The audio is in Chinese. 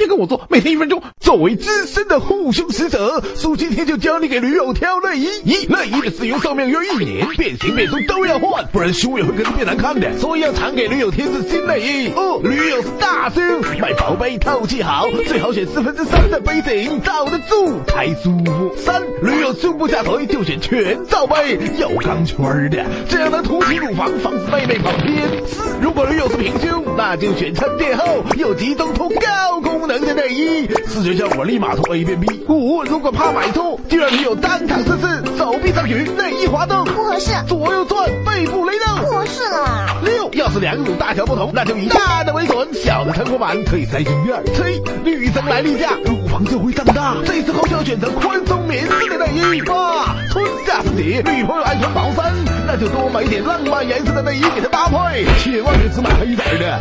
天跟我做，每天一分钟。作为资深的护胸使者，苏今天就教你给女友挑内衣。一内衣的使用寿命约一年，变形变粗都要换，不然胸也会跟着变难看的。所以要常给女友添置新内衣。二女友是大胸，买薄杯透气好，最好选四分之三的杯型，罩得住才舒服。三女友胸部下垂就选全罩杯，有钢圈的，这样能凸起乳房，防止妹妹跑偏。四如果，那就选撑垫后又集中通高功能的内衣，视觉效果立马从 A 变 B。五如果怕买错，就让女友当场试试，手臂上举，内衣滑动，不合适，左右转，背部雷动，不合适啦。六要是两种大小不同，那就以大的为准，小的撑活版可以塞进院。七女生来例假，乳房就会胀大，这时候就要选择宽松棉质的内衣。八女朋友爱穿毛衫，那就多买点浪漫颜色的内衣给她搭配，千万别只买黑色的，